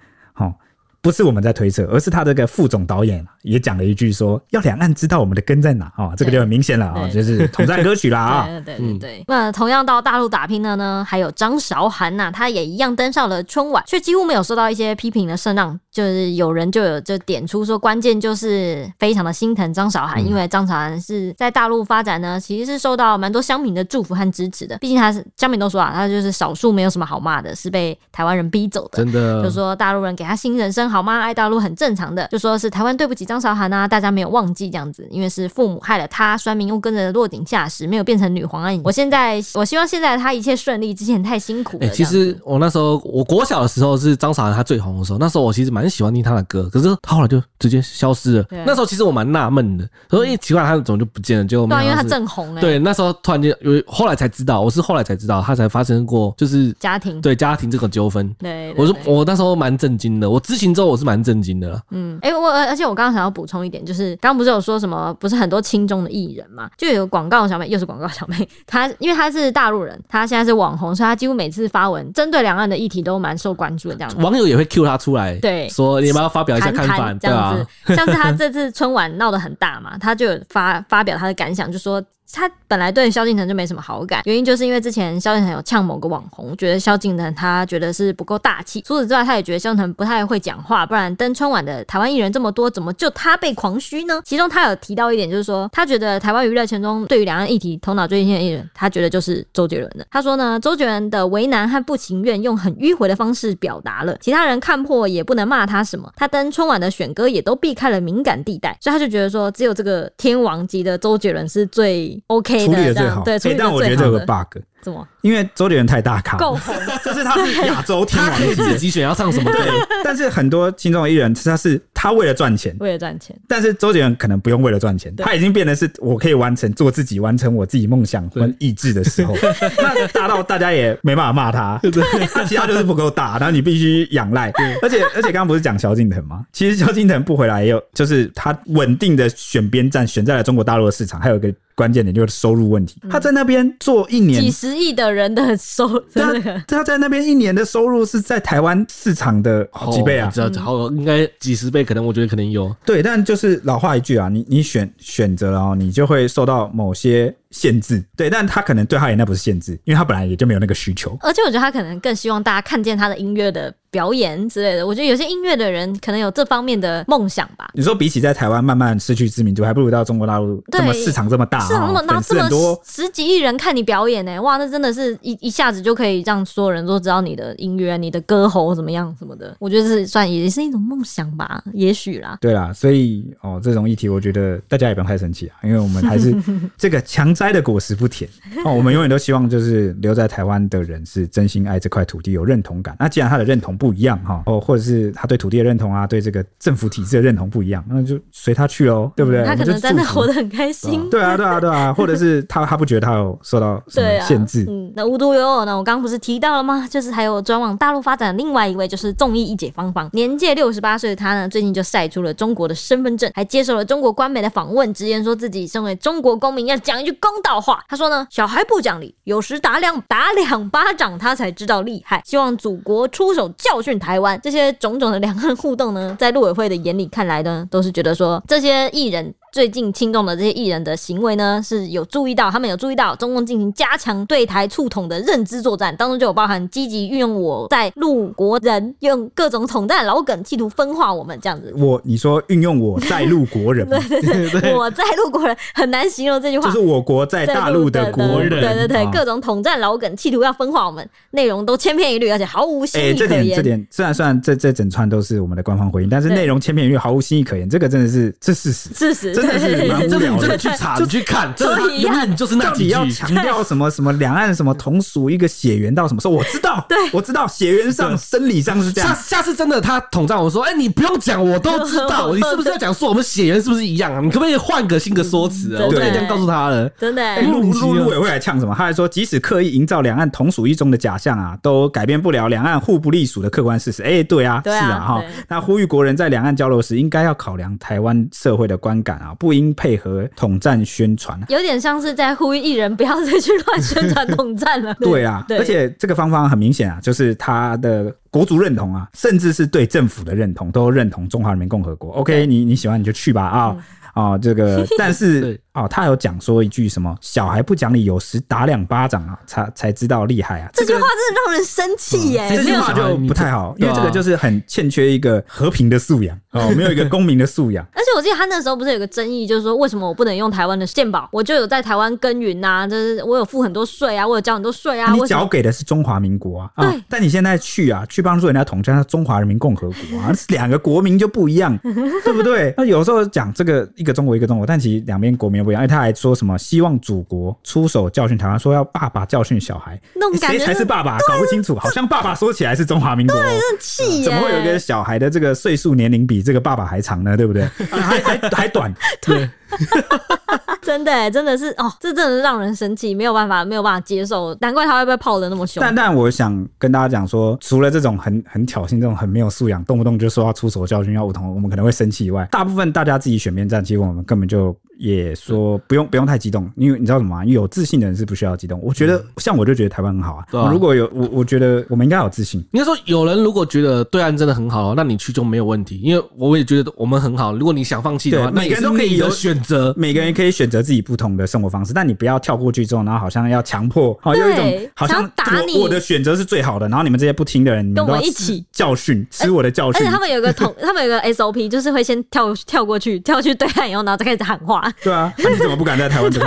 Speaker 2: 不是我们在推测，而是他这个副总导演也讲了一句说，要两岸知道我们的根在哪啊，这个就很明显了啊，就是统战歌曲啦啊。[laughs]
Speaker 1: 对对对对。那同样到大陆打拼的呢，还有张韶涵呐，他也一样登上了春晚，却几乎没有受到一些批评的声浪。就是有人就有就点出说，关键就是非常的心疼张韶涵，因为张韶涵是在大陆发展呢，其实是受到蛮多乡民的祝福和支持的。毕竟他是乡民都说啊，他就是少数没有什么好骂的，是被台湾人逼走的。
Speaker 3: 真的，
Speaker 1: 就说大陆人给他新人生。好吗？爱大陆很正常的，就说是台湾对不起张韶涵啊，大家没有忘记这样子，因为是父母害了她，酸民又跟着落井下石，没有变成女皇而已。我现在我希望现在她一切顺利，之前太辛苦了。
Speaker 3: 哎、欸，其实我那时候我国小的时候是张韶涵她最红的时候，那时候我其实蛮喜欢听她的歌，可是她后来就直接消失了。对那时候其实我蛮纳闷的，所以一奇怪她怎么就不见了？就
Speaker 1: 对，因为她正红哎、欸。
Speaker 3: 对，那时候突然间有，后来才知道，我是后来才知道她才发生过就是
Speaker 1: 家庭
Speaker 3: 对家庭这个纠纷。
Speaker 1: 对，对，
Speaker 3: 我说我那时候蛮震惊的，我知情之后我是蛮震惊的。
Speaker 1: 嗯，哎、欸，我而且我刚刚想要补充一点，就是刚刚不是有说什么，不是很多青中的艺人嘛，就有广告小妹，又是广告小妹，[laughs] 她因为她是大陆人，她现在是网红，所以她几乎每次发文针对两岸的议题都蛮受关注的，这样子。
Speaker 3: 网友也会 cue 她出来，
Speaker 1: 对，
Speaker 3: 说你要不要发表一下看法，[laughs] 这样子。
Speaker 1: 啊、像是她这次春晚闹得很大嘛，她就有发发表她的感想，就说。他本来对萧敬腾就没什么好感，原因就是因为之前萧敬腾有呛某个网红，觉得萧敬腾他觉得是不够大气。除此之外，他也觉得萧敬腾不太会讲话，不然登春晚的台湾艺人这么多，怎么就他被狂嘘呢？其中他有提到一点，就是说他觉得台湾娱乐圈中对于两岸议题头脑最清的艺人，他觉得就是周杰伦的。他说呢，周杰伦的为难和不情愿用很迂回的方式表达了，其他人看破也不能骂他什么。他登春晚的选歌也都避开了敏感地带，所以他就觉得说，只有这个天王级的周杰伦是最 OK 的。
Speaker 2: 最好，
Speaker 1: 对，
Speaker 2: 但我觉得这有个 bug，
Speaker 1: 怎么？
Speaker 2: 因为周杰伦太大咖，
Speaker 1: 够红，
Speaker 2: 就是他是亚洲天王，
Speaker 3: 自己选要唱什么？对。
Speaker 2: 但是很多听众艺人，他是他为了赚钱，
Speaker 1: 为了赚钱。
Speaker 2: 但是周杰伦可能不用为了赚钱，他已经变得是我可以完成做自己，完成我自己梦想和意志的时候，[laughs] 那大到大家也没办法骂他，[laughs] 他其他就是不够大，然后你必须仰赖。而且而且刚刚不是讲萧敬腾吗？其实萧敬腾不回来也有，就是他稳定的选边站，选在了中国大陆的市场，还有一个。关键点就是收入问题。他在那边做一年，
Speaker 1: 几十亿的人的收入，[laughs]
Speaker 2: 他他在那边一年的收入是在台湾市场的好几倍啊，
Speaker 3: 这好应该几十倍，可能我觉得可能有。
Speaker 2: 对，但就是老话一句啊，你你选选择了哦，你就会受到某些。限制对，但他可能对他也那不是限制，因为他本来也就没有那个需求。
Speaker 1: 而且我觉得他可能更希望大家看见他的音乐的表演之类的。我觉得有些音乐的人可能有这方面的梦想吧。
Speaker 2: 你说比起在台湾慢慢失去知名度，还不如到中国大陆这么市场这么大，市场那么大，这么多
Speaker 1: 十几亿人看你表演呢、欸？哇，那真的是一一下子就可以让所有人都知道你的音乐、你的歌喉怎么样什么的。我觉得是算也是一种梦想吧，也许啦。
Speaker 2: 对啦，所以哦，这种议题我觉得大家也不用太生气啊，因为我们还是 [laughs] 这个强摘的果实不甜。[laughs] 哦，我们永远都希望就是留在台湾的人是真心爱这块土地，有认同感。那既然他的认同不一样哈，哦，或者是他对土地的认同啊，对这个政府体制的认同不一样，那就随他去喽，对不对？
Speaker 1: 他可能真的活得很开心。
Speaker 2: 对啊，对啊，对啊，或者是他他不觉得他有受到什么限制。
Speaker 1: 嗯，那无独有偶呢，我刚刚不是提到了吗？就是还有转往大陆发展的另外一位，就是众议一姐芳芳，年届六十八岁的她呢，最近就晒出了中国的身份证，还接受了中国官媒的访问，直言说自己身为中国公民要讲一句公道话。他说呢，小孩不讲理，有时打两打两巴掌，他才知道厉害。希望祖国出手教训台湾。这些种种的两岸互动呢，在陆委会的眼里看来呢，都是觉得说这些艺人。最近亲中的这些艺人的行为呢，是有注意到，他们有注意到中共进行加强对台促统的认知作战，当中就有包含积极运用我在陆国人，用各种统战老梗，企图分化我们这样子。
Speaker 2: 我你说运用我在 [laughs] 陆国人，
Speaker 1: 对对对，我在陆国人很难形容这句话，
Speaker 2: 就是我国在大陆的国人，
Speaker 1: 对对对，各种统战老梗，企图要分化我们，内容都千篇一律，而且毫无新意可言。
Speaker 2: 这点这点，虽然虽然这这整串都是我们的官方回应，但是内容千篇一律，毫无新意可言，这个真的是这事实，
Speaker 1: 事实
Speaker 2: 真的是蛮无聊的。
Speaker 3: 真的去查，你去看，真的永远就是那几句。
Speaker 2: 要强调什么什么两岸什么同属一个血缘到什么时候？我知道，
Speaker 1: 对，
Speaker 2: 我知道血缘上生理上是这样。
Speaker 3: 下下次真的他统战我说，哎，你不用讲，我都知道，[laughs] 你是不是要讲说我们血缘是不是一样啊？你可不可以换个新的说辞啊？我都可以这样告诉他了。
Speaker 1: 真的，
Speaker 2: 陆陆陆委会来呛什么？他还说，即使刻意营造两岸同属一中的假象啊，都改变不了两岸互不隶属的客观事实。哎，对啊，是啊，哈。那呼吁国人在两岸交流时，应该要考量台湾社会的观感啊，不应配合统战宣传。
Speaker 1: 有点像是在呼吁艺人不要再去乱宣传统战了。[laughs]
Speaker 2: 对啊，而且这个方方很明显啊，就是他的国族认同啊，甚至是对政府的认同，都认同中华人民共和国。OK，你你喜欢你就去吧啊。嗯哦，这个，[laughs] 但是哦，他有讲说一句什么“小孩不讲理，有时打两巴掌啊，才才知道厉害啊”，
Speaker 1: 这句话真的让人生气耶。
Speaker 2: 这句话就不太好，因为这个就是很欠缺一个和平的素养哦，[laughs] 没有一个公民的素养。
Speaker 1: 而且我记得他那时候不是有个争议，就是说为什么我不能用台湾的健保？我就有在台湾耕耘呐，就是我有付很多税啊，我有交很多税啊。
Speaker 2: 你缴给的是中华民国啊，对。但你现在去啊，去帮助人家统战中华人民共和国啊，[laughs] 两个国民就不一样，对不对？那有时候讲这个一个中国一个中国，但其实两边国民不一样。哎，他还说什么希望祖国出手教训台湾，说要爸爸教训小孩，谁才是爸爸？搞不清楚，好像爸爸说起来是中华民
Speaker 1: 国，气，
Speaker 2: 怎么会有一个小孩的这个岁数年龄比这个爸爸还长呢？对不对？还还还短，[laughs] 对。[laughs]
Speaker 1: 真的，真的是哦，这真的是让人生气，没有办法，没有办法接受，难怪他会被泡的那么凶。
Speaker 2: 但但我想跟大家讲说，除了这种很 [laughs] 很挑衅、这种很没有素养，动不动就说要出手教训要武同，我们可能会生气以外，大部分大家自己选边站，其实我们根本就。也说不用不用太激动，因为你知道什么吗？有自信的人是不需要激动。我觉得像我就觉得台湾很好啊。如果有我，我觉得我们应该有自信。
Speaker 3: 应该说，有人如果觉得对岸真的很好，那你去就没有问题。因为我也觉得我们很好。如果你想放弃的话，
Speaker 2: 每个人都可以有选择，
Speaker 3: 每个人可以选择自己不同的生活方式。但你不要跳过去之后，然后好像要强迫，好有一种好像打你。我的选择是最好的，然后你们这些不听的人，
Speaker 1: 跟我们一起
Speaker 3: 教训，吃我的教训。
Speaker 1: 而且他们有个统，他们有个 SOP，就是会先跳跳过去，跳去对岸以后，然后再开始喊话。
Speaker 2: 对啊。你怎么不敢在台湾 [laughs] 讲？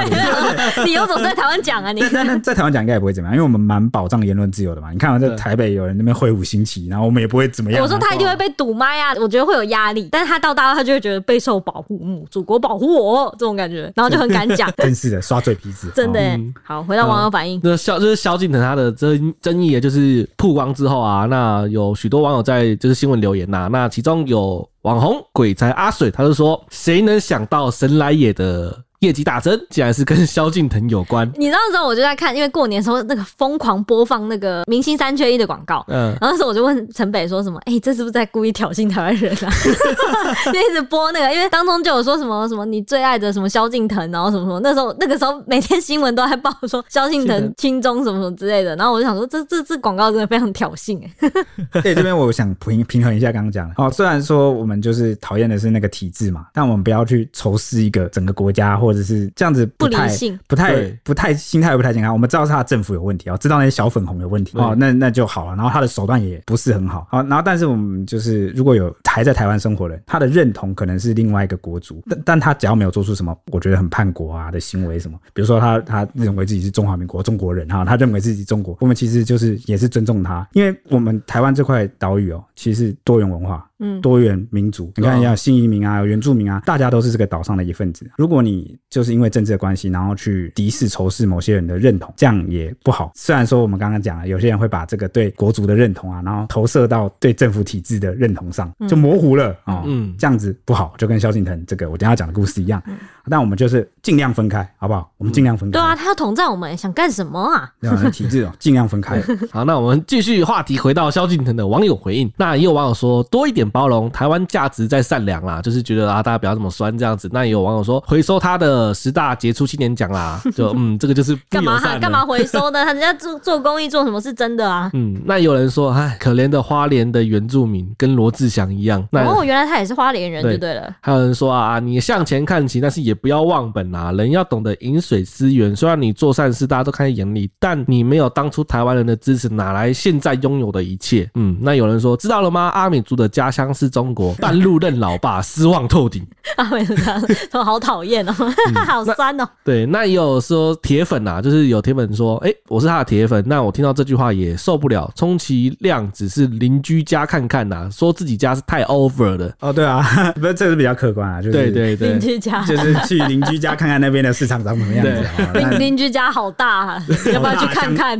Speaker 1: 你有种在台湾讲啊！你
Speaker 2: 在在台湾讲应该也不会怎么样，因为我们蛮保障言论自由的嘛。你看我在台北有人那边挥舞星旗，然后我们也不会怎么样。
Speaker 1: 我说他一定会被堵麦啊！我觉得会有压力，但是他到大陆他就会觉得备受保护，嗯，祖国保护我这种感觉，然后就很敢讲。
Speaker 2: 真是的，刷嘴皮子，
Speaker 1: 真的。好，回到网友反应，
Speaker 3: 那萧就是萧敬腾他的争争议，也就是曝光之后啊，那有许多网友在就是新闻留言呐，那其中有网红鬼才阿水，他就说，谁能想到神来也的。业绩大增，竟然是跟萧敬腾有关。[laughs]
Speaker 1: 你知道那时候我就在看，因为过年的时候那个疯狂播放那个明星三缺一的广告，嗯，然后那时候我就问陈北说什么，哎、欸，这是不是在故意挑衅台湾人啊？[laughs] 就一直播那个，因为当中就有说什么什么你最爱的什么萧敬腾，然后什么什么，那时候那个时候每天新闻都在报说萧敬腾亲中什么什么之类的，然后我就想说这这这广告真的非常挑衅哎。[laughs]
Speaker 2: 对，这边我想平平衡一下刚刚讲的，哦，虽然说我们就是讨厌的是那个体制嘛，但我们不要去仇视一个整个国家或者是这样子。不太、不理性，不太、不太心态不太健康。我们知道是他的政府有问题啊，知道那些小粉红有问题哦，那那就好了。然后他的手段也不是很好，好，然后但是我们就是如果有还在台湾生活的人，他的认同可能是另外一个国族，但但他只要没有做出什么我觉得很叛国啊的行为什么，比如说他他认为自己是中华民国中国人哈，他认为自己中国，我们其实就是也是尊重他，因为我们台湾这块岛屿哦，其实多元文化。嗯，多元民族，你看一下新移民啊，有原住民啊，大家都是这个岛上的一份子。如果你就是因为政治的关系，然后去敌视、仇视某些人的认同，这样也不好。虽然说我们刚刚讲了，有些人会把这个对国族的认同啊，然后投射到对政府体制的认同上，就模糊了啊。嗯，这样子不好，就跟萧敬腾这个我等下讲的故事一样。但我们就是尽量分开，好不好？我们尽量分开。
Speaker 1: 对啊，他要统战我们，想干什么啊？
Speaker 2: 对啊，体制哦，尽量分开。[laughs]
Speaker 3: 好，那我们继续话题，回到萧敬腾的网友回应。那也有网友说，多一点。点包容，台湾价值在善良啦，就是觉得啊，大家不要这么酸这样子。那也有网友说回收他的十大杰出青年奖啦，[laughs] 就嗯，这个就是
Speaker 1: 干嘛干嘛回收呢？他人家做做公益做什么是真的啊？
Speaker 3: 嗯，那有人说，哎，可怜的花莲的原住民跟罗志祥一样。那
Speaker 1: 哦，原来他也是花莲人，就对了。
Speaker 3: 还有人说啊，你向前看齐，但是也不要忘本啊，人要懂得饮水思源。虽然你做善事，大家都看在眼里，但你没有当初台湾人的支持，哪来现在拥有的一切？嗯，那有人说，知道了吗？阿米族的家乡是中国，半路认老爸，失望透顶。
Speaker 1: 阿美族他好讨厌哦，嗯、[laughs] 好酸哦。
Speaker 3: 对，那也有说铁粉啊，就是有铁粉说，哎、欸，我是他的铁粉。那我听到这句话也受不了，充其量只是邻居家看看呐、啊，说自己家是太 over 了。
Speaker 2: 哦，对啊，[laughs] 不是，这是比较客观啊，就是
Speaker 3: 对对对，
Speaker 1: 邻居家
Speaker 2: 就是去邻居家看看那边的市场长什么样子。
Speaker 1: 邻邻居家好大，啊，要不要去看看？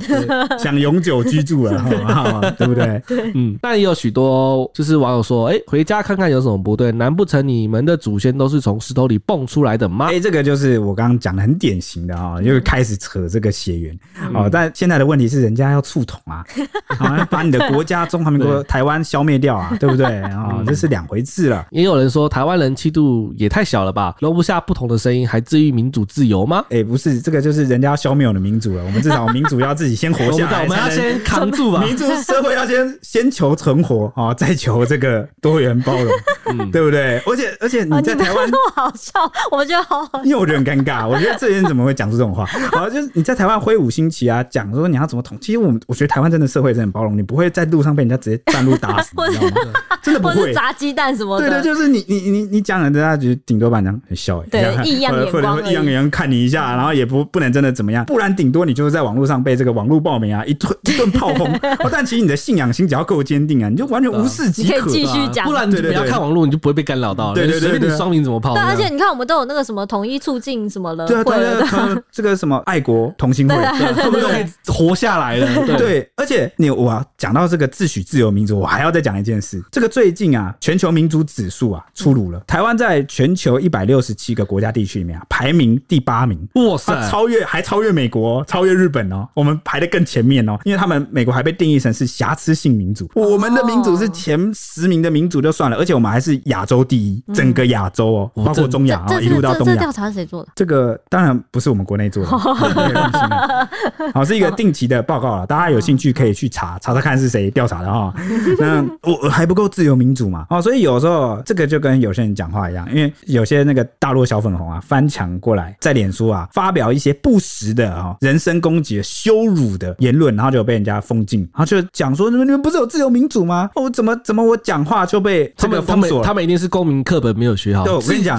Speaker 2: 想永久居住了，好对不对？[laughs]
Speaker 1: 对，
Speaker 3: 嗯。但也有许多就是网友说，哎、欸，回家看看有什么不对？难不成你们的祖先都是从石头里蹦出来的吗？
Speaker 2: 哎、欸，这个就是我刚刚讲的很典型的啊、喔，就是开始扯这个血缘哦。但现在的问题是，人家要触统啊，[laughs] 啊，把你的国家中华民国台湾消灭掉啊，[laughs] 对不对啊、喔？这是两回事了。
Speaker 3: 也有人说，台湾人气度也太小了吧，容不下不同的声音，还至于民主自由吗？
Speaker 2: 哎、欸，不是，这个就是人家要消灭我的民主了。我们至少民主要自己先活下来，[laughs]
Speaker 3: 我们要先扛住吧。
Speaker 2: 民主社会要先先求存活啊，再求这个多元包容，嗯、对不对？而且而且你在台湾
Speaker 1: 那么好笑，[laughs] 我觉得好好笑，
Speaker 2: 因为我觉得很尴尬。我觉得这些人怎么会讲出这种话？啊，[laughs] 就是你在台湾挥舞星旗啊，讲说你要怎么统。其实我们我觉得台湾真的社会真的很包容，你不会在路上被人家直接半路打死，你知道吗？[laughs] 真的不会
Speaker 1: 砸鸡蛋什么的。
Speaker 2: 对对，就是你你你你讲了，人家就顶多把你很笑哎，
Speaker 1: 对，异样眼光，
Speaker 2: 异样眼光看你一下，然后也不不能真的怎么样，不然顶多你就是在网络上被这个网络暴民啊一顿一顿炮轰。但其实你的信仰心只要够坚定啊，你就完全无视即可，
Speaker 1: 续讲。
Speaker 3: 不然你不要看网络，你就不会被干扰到。对对对，随便你双名怎么泡。
Speaker 1: 对，而且你看，我们都有那个什么统一促进什么了，
Speaker 2: 对对对，这个什么爱国同心会，
Speaker 3: 他们都可以活下来了。[laughs]
Speaker 2: 对，而且你我讲到这个自诩自由民主，我还要再讲一件事。这个最近啊，全球民主指数啊出炉了，台湾在全球一百六十七个国家地区里面啊，排名第八名。哇塞，超越还超越美国，超越日本哦，我们排的更前面哦，因为他们美国还被定义成是瑕疵性民主，我们的民主是前十名的民主就算了，而且我们还是亚洲第一，整个亚洲哦，包括中亚啊，一路到东亚。
Speaker 1: 这调查是谁做的？
Speaker 2: 这个当然不是我们国内做的，[laughs] 好，是一个定期的报告了，大家有兴趣可以去查查查看是谁调查的哈。[laughs] 那我还不够自由民主嘛？哦，所以有时候这个就跟有些人讲话一样，因为有些那个大陆小粉红啊翻墙过来，在脸书啊发表一些不实的啊人身攻击、羞辱的言论，然后就被人家封禁，然后就讲说你们你们不是有自由民主吗？我怎么怎么我讲话就被他们封锁？
Speaker 3: 他们一定是公民课本没有学好。
Speaker 2: 对，我跟你讲，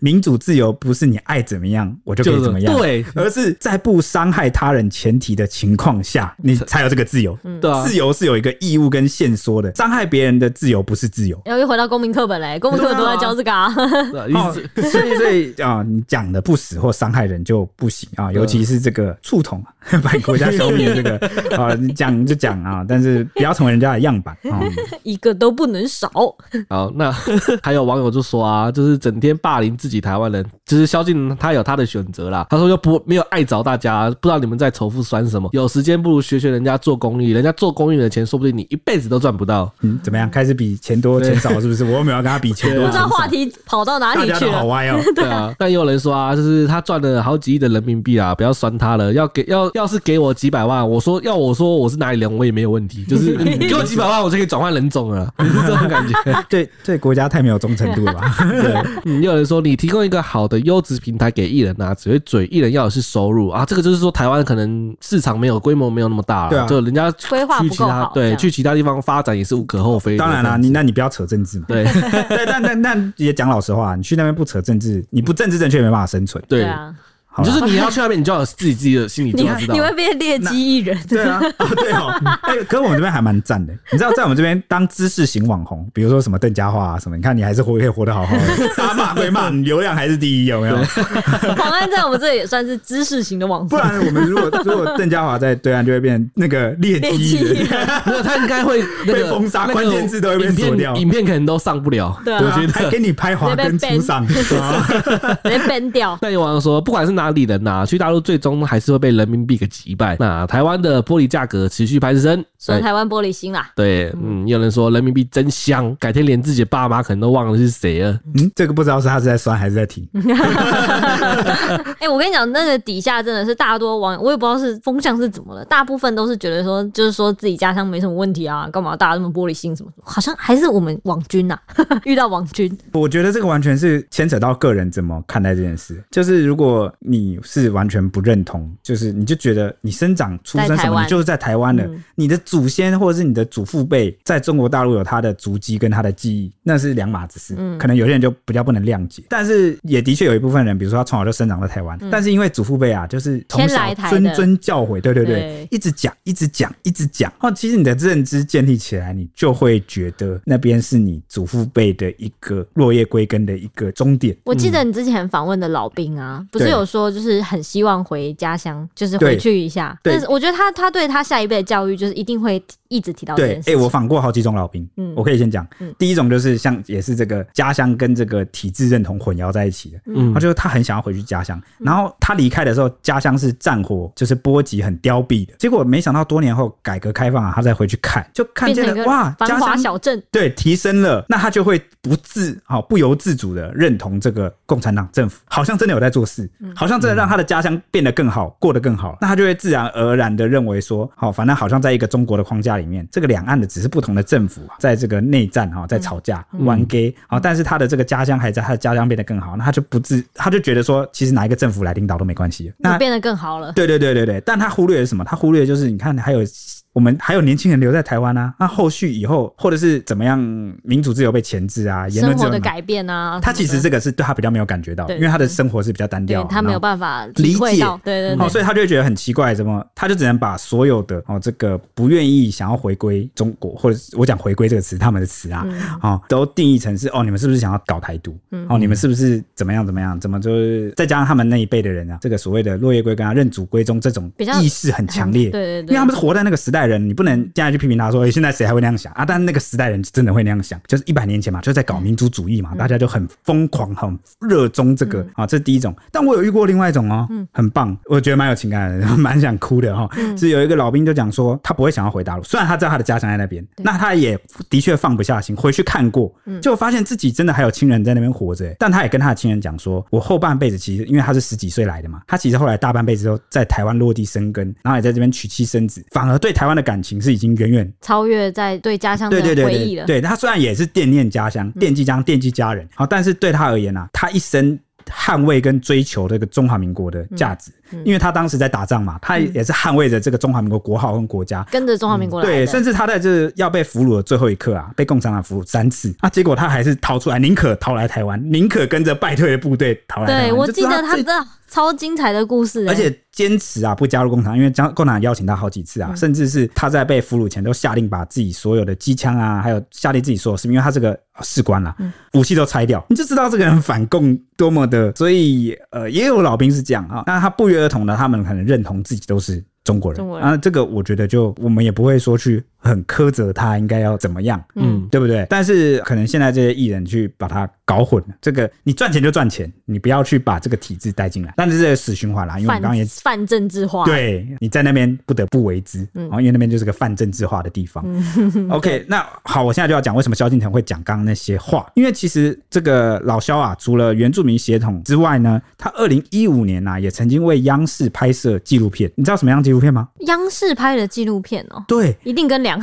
Speaker 2: 民主自由不是你爱怎么样我就可以怎么样，对，而是在不伤害他人前提的情况下，你才有这个自由。对，自由是有一个义务跟限缩的，伤害别人的自由不是自由。
Speaker 1: 然后又回到公民课本嘞，公民课本都在教这个啊。[laughs]
Speaker 2: 所以所以啊，你讲的不死或伤害人就不行啊，尤其是这个促统把国家消灭这个啊，你讲就讲啊，但是不要成为人家的样板啊，[laughs]
Speaker 1: 一个都不能少。[laughs]
Speaker 3: 好，那还有网友就说啊，就是整天霸凌自己台湾人，就是萧敬他有他的选择啦。他说又不没有爱着大家，不知道你们在仇富酸什么？有时间不如学学人家做公益，人家做公益的钱，说不定你一辈子都赚不到。
Speaker 2: 嗯，怎么样？开始比钱多钱少是不是？[laughs] 我又没有跟他比钱多。
Speaker 1: 不知道话题跑到哪里去了？大家都
Speaker 2: 好歪哦。[laughs]
Speaker 3: 对啊，但也有人说啊，就是他赚了好几亿的人民币啊，不要酸他了。要给要要是给我几百万，我说要我说我是哪里人，我也没有问题。就是你给我几百万，我就可以转换人种了，是这种感觉。
Speaker 2: 对 [laughs] 对，国家太没有忠诚度了吧？[laughs] 对，
Speaker 3: 嗯，有人说你提供一个好的优质平台给艺人啊，只会嘴，艺人要的是收入啊。这个就是说台湾可能市场没有规模没有那么大，对啊，就人家
Speaker 1: 规划不够好，
Speaker 3: 对，去其他地方发展也是无可厚非。
Speaker 2: 当然啦，你那你不要扯政治嘛。对 [laughs] 对，但但但也讲老实话，你去那边不扯政治，你不政治正确，没办法生存。
Speaker 3: 对啊。就是你要去那边，你就要有自己自己的心理状态，知道。
Speaker 1: 你会变劣迹艺人，
Speaker 2: 对啊，[laughs] 对哦。哎，可是我们这边还蛮赞的，你知道，在我们这边当知识型网红，比如说什么邓家华啊什么，你看你还是活可以活得好好的，[laughs] 打骂归骂，[laughs] 流量还是第一，有没有？
Speaker 1: 黄安在我们这里也算是知识型的网红，
Speaker 2: 不然我们如果如果邓家华在对岸，就会变那个劣迹艺人，
Speaker 3: 没有他应该会
Speaker 2: 被封杀，关键字都会被锁掉，
Speaker 3: 影片可能都上不了。
Speaker 1: 对，
Speaker 2: 我觉得还给你拍华灯初上，直
Speaker 1: 接 ban 掉。
Speaker 3: 那有网友说，不管是哪。哪里人呐、啊，去大陆最终还是会被人民币给击败。那台湾的玻璃价格持续攀升，
Speaker 1: 算台湾玻璃心啦。
Speaker 3: 对，嗯，有人说人民币真香，改天连自己的爸妈可能都忘了是谁了。
Speaker 2: 嗯，这个不知道是他是在酸还是在提。[laughs]
Speaker 1: 哎、欸，我跟你讲，那个底下真的是大多网友，我也不知道是风向是怎么了，大部分都是觉得说，就是说自己家乡没什么问题啊，干嘛大家那么玻璃心什么什么？好像还是我们网军呐、啊，[laughs] 遇到网军。[laughs]
Speaker 2: 我觉得这个完全是牵扯到个人怎么看待这件事。就是如果你是完全不认同，就是你就觉得你生长出生什么，你就是在台湾的、嗯，你的祖先或者是你的祖父辈在中国大陆有他的足迹跟他的记忆，那是两码子事。嗯，可能有些人就比较不能谅解，但是也的确有一部分人，比如说他从小就生长在台湾、嗯，但是因为祖父辈啊，就是从小谆谆教诲，对对对，对。一直讲，一直讲，一直讲。哦，其实你的认知建立起来，你就会觉得那边是你祖父辈的一个落叶归根的一个终点。
Speaker 1: 我记得你之前访问的老兵啊，不是有说就是很希望回家乡，就是回去一下。但是我觉得他他对他下一辈的教育，就是一定会一直提到。
Speaker 2: 对，哎、欸，我访过好几种老兵，嗯，我可以先讲、嗯，第一种就是像也是这个家乡跟这个体制认同混淆在一起的，嗯，他就是他很想要回去家乡，然后他离开的时候，家乡是战火就是波及很凋敝的，结果没想到多年后改革开放啊，他再回去看，就看见了哇，
Speaker 1: 繁华小镇，
Speaker 2: 对，提升了，那他就会不自好不由自主的认同这个共产党政府，好像真的有在做事，好像真的让他的家乡变得更好，过得更好，那他就会自然而然的认为说，好，反正好像在一个中国的框架里面，这个两岸的只是不同的政府在这个内战哈，在吵架玩 gay 啊，但是他的这个家乡还在，他的家乡变得更好，那他就不自，他就觉得说，其实哪一个政府来领导都没关系，
Speaker 1: 那变得更好了。
Speaker 2: 对对对对对，但他忽略了什么？他忽略的就是你看还有。我们还有年轻人留在台湾啊，那后续以后或者是怎么样，民主自由被钳制啊，言论自由
Speaker 1: 的改变啊，
Speaker 2: 他其实这个是对他比较没有感觉到，因为他的生活是比较单调，
Speaker 1: 他没有办法理解，对对对，
Speaker 2: 哦，所以他就会觉得很奇怪，怎么他就只能把所有的哦这个不愿意想要回归中国，或者我讲回归这个词，他们的词啊，哦都定义成是哦，你们是不是想要搞台独？哦，你们是不是怎么样怎么样？怎么就是再加上他们那一辈的人啊，这个所谓的落叶归根啊，认祖归宗这种意识很强烈，对对对，因为他们是活在那个时代人，你不能这样。去批评他说：“哎，现在谁还会那样想啊？”但那个时代人真的会那样想，就是一百年前嘛，就在搞民族主义嘛，大家就很疯狂、很热衷这个啊。这是第一种。但我有遇过另外一种哦，很棒，我觉得蛮有情感的，[laughs] 蛮想哭的哈。是有一个老兵就讲说，他不会想要回大陆，虽然他知道他的家乡在那边，那他也的确放不下心，回去看过，就发现自己真的还有亲人在那边活着。但他也跟他的亲人讲说：“我后半辈子其实，因为他是十几岁来的嘛，他其实后来大半辈子都在台湾落地生根，然后也在这边娶妻生子，反而对台湾的感情是已经。”远远
Speaker 1: 超越在对家乡的回忆了。对对对对，对，对他虽然也是惦念家乡、惦记家乡、惦记家人，好，但是对他而言啊，他一生捍卫跟追求这个中华民国的价值。因为他当时在打仗嘛，他也是捍卫着这个中华民国国号跟国家，跟着中华民国来。
Speaker 2: 对，甚至他在这要被俘虏的最后一刻啊，被共产党俘虏三次。啊，结果他还是逃出来，宁可逃来台湾，宁可跟着败退的部队逃来台。
Speaker 1: 对，我记得他的超精彩的故事，
Speaker 2: 而且坚持啊不加入共产党，因为将共产党邀请他好几次啊，甚至是他在被俘虏前都下令把自己所有的机枪啊，还有下令自己所有士兵，因为他这个士官啦，武器都拆掉，你就知道这个人反共多么的。所以呃，也有老兵是这样啊，那他不约而同的，他们可能认同自己都是中国人，中国人啊，这个我觉得就我们也不会说去。很苛责他应该要怎么样，嗯，对不对？但是可能现在这些艺人去把他搞混了。这个你赚钱就赚钱，你不要去把这个体制带进来。但是这个死循环啦，因为我刚刚也
Speaker 1: 泛政治化，
Speaker 2: 对，你在那边不得不为之，嗯，因为那边就是个泛政治化的地方。嗯、[laughs] OK，那好，我现在就要讲为什么萧敬腾会讲刚刚那些话。因为其实这个老萧啊，除了原住民血统之外呢，他二零一五年啊，也曾经为央视拍摄纪录片。你知道什么样纪录片吗？
Speaker 1: 央视拍的纪录片哦，
Speaker 2: 对，
Speaker 1: 一定跟两。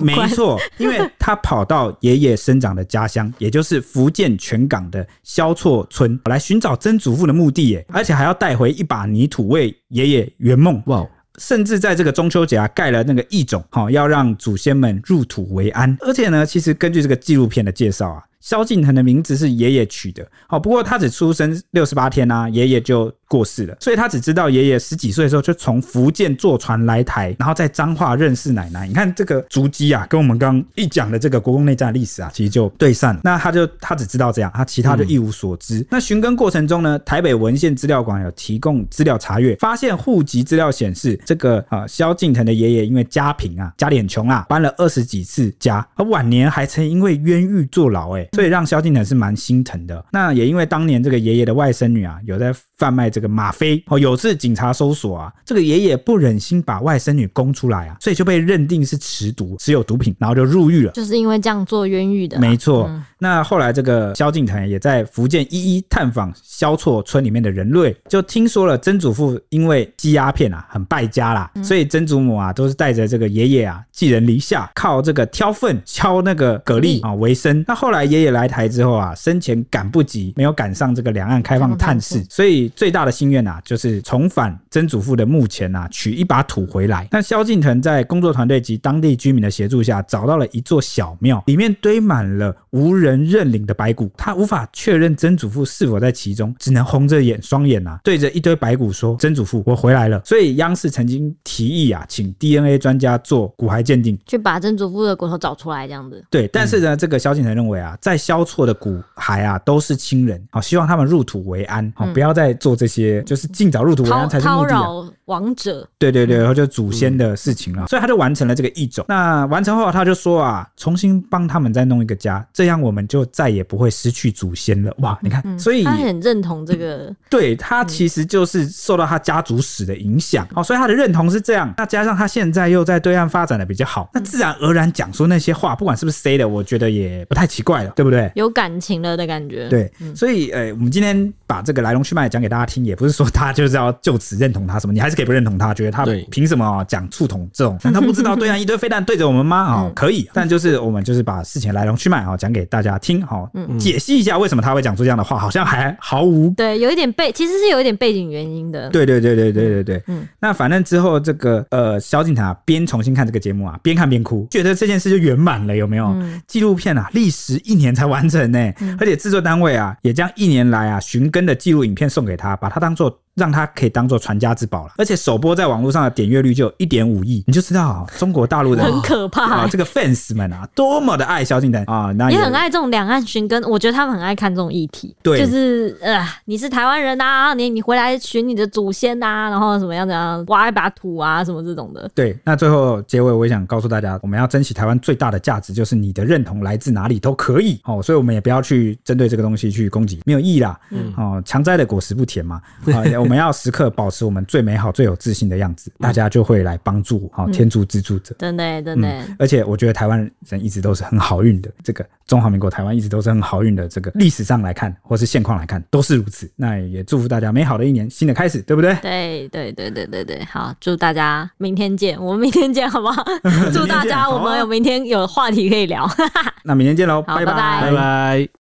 Speaker 2: 没错，因为他跑到爷爷生长的家乡，也就是福建泉港的萧厝村来寻找曾祖父的墓地，耶，而且还要带回一把泥土为爷爷圆梦。哇！甚至在这个中秋节啊，盖了那个义冢，好要让祖先们入土为安。而且呢，其实根据这个纪录片的介绍啊，萧敬腾的名字是爷爷取的。好，不过他只出生六十八天啊，爷爷就。过世了，所以他只知道爷爷十几岁的时候就从福建坐船来台，然后在彰化认识奶奶。你看这个足迹啊，跟我们刚刚一讲的这个国共内战历史啊，其实就对上了。那他就他只知道这样，他其他就一无所知。嗯、那寻根过程中呢，台北文献资料馆有提供资料查阅，发现户籍资料显示，这个啊萧敬腾的爷爷因为家贫啊，家里很穷啊，搬了二十几次家，而晚年还曾因为冤狱坐牢，哎，所以让萧敬腾是蛮心疼的。那也因为当年这个爷爷的外甥女啊，有在贩卖。这个吗啡。哦，有次警察搜索啊，这个爷爷不忍心把外甥女供出来啊，所以就被认定是持毒，持有毒品，然后就入狱了。
Speaker 1: 就是因为这样做冤狱的。
Speaker 2: 没错。
Speaker 1: 嗯
Speaker 2: 那后来这个萧敬腾也在福建一一探访萧厝村里面的人类，就听说了曾祖父因为吸鸦片啊很败家啦，所以曾祖母啊都是带着这个爷爷啊寄人篱下，靠这个挑粪敲那个蛤蜊啊为生。那后来爷爷来台之后啊，生前赶不及，没有赶上这个两岸开放探视，所以最大的心愿啊就是重返曾祖父的墓前啊取一把土回来。那萧敬腾在工作团队及当地居民的协助下，找到了一座小庙，里面堆满了无人人认领的白骨，他无法确认曾祖父是否在其中，只能红着眼双眼啊，对着一堆白骨说：“曾祖父，我回来了。”所以央视曾经提议啊，请 DNA 专家做骨骸鉴定，
Speaker 1: 去把曾祖父的骨头找出来，这样子。
Speaker 2: 对，但是呢，这个萧敬腾认为啊，在萧错的骨骸啊都是亲人，好，希望他们入土为安，好，不要再做这些，就是尽早入土为安才是目的啊。
Speaker 1: 亡者，
Speaker 2: 对对对，然后就祖先的事情了，所以他就完成了这个异种。那完成后，他就说啊，重新帮他们再弄一个家，这样我们就再也不会失去祖先了。哇，你看，所以
Speaker 1: 他很认同这个，
Speaker 2: 对他其实就是受到他家族史的影响哦，所以他的认同是这样。那加上他现在又在对岸发展的比较好，那自然而然讲说那些话，不管是不是 say 的，我觉得也不太奇怪了，对不对？
Speaker 1: 有感情了的感觉。
Speaker 2: 对，所以呃，我们今天把这个来龙去脉讲给大家听，也不是说他就是要就此认同他什么，你还是可以不认同他，觉得他。他凭什么啊讲触统这种？[laughs] 但他不知道对岸一堆飞弹对着我们吗？啊，[laughs] 可以，但就是我们就是把事情来龙去脉啊讲给大家听，好，解析一下为什么他会讲出这样的话，好像还毫无
Speaker 1: 对，有一点背，其实是有一点背景原因的。
Speaker 2: 对对对对对对对，嗯，那反正之后这个呃，萧敬腾啊，边重新看这个节目啊，边看边哭，觉得这件事就圆满了，有没有？纪录片啊，历时一年才完成呢，而且制作单位啊，也将一年来啊寻根的纪录影片送给他，把它当做。让它可以当做传家之宝了，而且首播在网络上的点阅率就有一点五亿，你就知道中国大陆的
Speaker 1: 很可怕。
Speaker 2: 啊，这个 fans 们啊，多么的爱萧敬腾啊，那也，
Speaker 1: 很爱这种两岸寻根，我觉得他们很爱看这种议题，
Speaker 2: 对，
Speaker 1: 就是呃，你是台湾人啊，你你回来寻你的祖先啊，然后怎么样怎样挖一把土啊，什么这种的。
Speaker 2: 对，那最后结尾我也想告诉大家，我们要珍惜台湾最大的价值，就是你的认同来自哪里都可以哦，所以我们也不要去针对这个东西去攻击，没有意义啦。嗯，哦，强摘的果实不甜嘛，[laughs] 啊，我们要时刻保持我们最美好、最有自信的样子，大家就会来帮助。好，天助自助者，
Speaker 1: 真的，真的。
Speaker 2: 而且我觉得台湾人一直都是很好运的，这个中华民国台湾一直都是很好运的。这个历史上来看，或是现况来看，都是如此。那也祝福大家美好的一年，新的开始，对不对？
Speaker 1: 对，对，对，对，对，对。好，祝大家明天见，我们明天见，好不好？[laughs] 祝大家 [laughs] 我们有明天有话题可以聊。[laughs]
Speaker 2: 那明天见喽，拜拜，
Speaker 3: 拜拜。